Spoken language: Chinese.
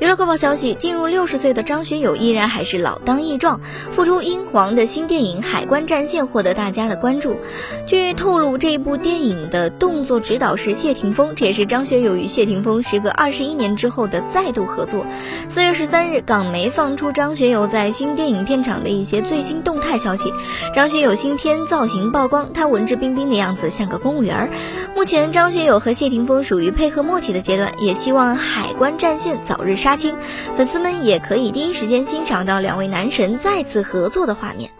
娱乐快报消息：进入六十岁的张学友依然还是老当益壮，复出英皇的新电影《海关战线》获得大家的关注。据透露，这一部电影的动作指导是谢霆锋，这也是张学友与谢霆锋时隔二十一年之后的再度合作。四月十三日，港媒放出张学友在新电影片场的一些最新动态消息。张学友新片造型曝光，他文质彬彬的样子像个公务员。目前，张学友和谢霆锋属于配合默契的阶段，也希望《海关战线》早日杀。杀青，粉丝们也可以第一时间欣赏到两位男神再次合作的画面。